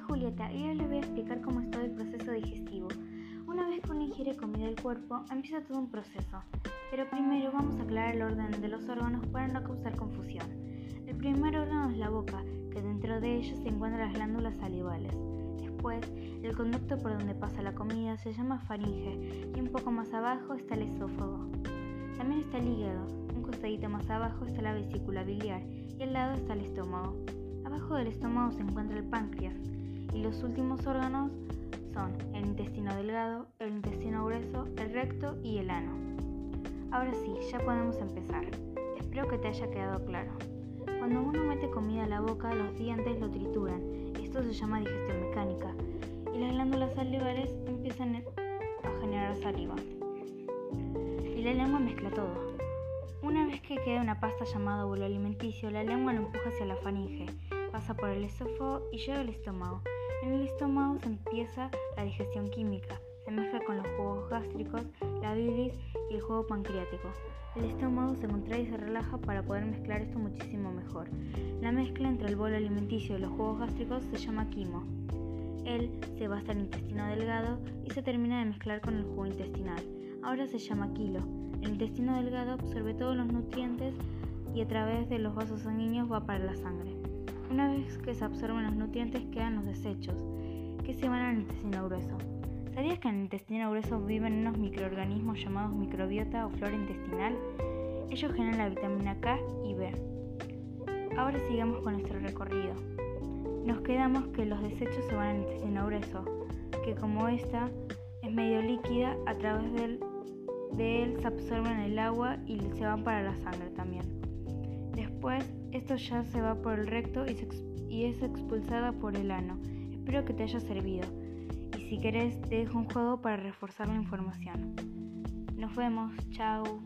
Julieta y hoy les voy a explicar cómo es todo el proceso digestivo. Una vez que uno ingiere comida del cuerpo, empieza todo un proceso. Pero primero vamos a aclarar el orden de los órganos para no causar confusión. El primer órgano es la boca, que dentro de ella se encuentran las glándulas salivales. Después, el conducto por donde pasa la comida se llama faringe y un poco más abajo está el esófago. También está el hígado, un costadito más abajo está la vesícula biliar y al lado está el estómago. Abajo del estómago se encuentra el páncreas, y los últimos órganos son el intestino delgado, el intestino grueso, el recto y el ano. Ahora sí, ya podemos empezar. Espero que te haya quedado claro. Cuando uno mete comida a la boca, los dientes lo trituran. Esto se llama digestión mecánica. Y las glándulas salivales empiezan a generar saliva. Y la lengua mezcla todo. Una vez que queda una pasta llamada bolo alimenticio, la lengua lo empuja hacia la faringe, pasa por el esófago y llega al estómago. En el estómago se empieza la digestión química, se mezcla con los jugos gástricos, la bilis y el jugo pancreático. El estómago se contrae y se relaja para poder mezclar esto muchísimo mejor. La mezcla entre el bolo alimenticio y los jugos gástricos se llama quimo. Él se va hasta el intestino delgado y se termina de mezclar con el jugo intestinal. Ahora se llama kilo. El intestino delgado absorbe todos los nutrientes y a través de los vasos sanguíneos va para la sangre. Una vez que se absorben los nutrientes quedan los desechos, que se van al intestino grueso. ¿Sabías que en el intestino grueso viven unos microorganismos llamados microbiota o flora intestinal? Ellos generan la vitamina K y B. Ahora sigamos con nuestro recorrido. Nos quedamos que los desechos se van al intestino grueso, que como esta es medio líquida, a través de él se absorben el agua y se van para la sangre también. Después esto ya se va por el recto y, es expulsada por el ano. Espero que te haya servido. Y si querés, te dejo un juego para reforzar la información. Nos vemos. Chao.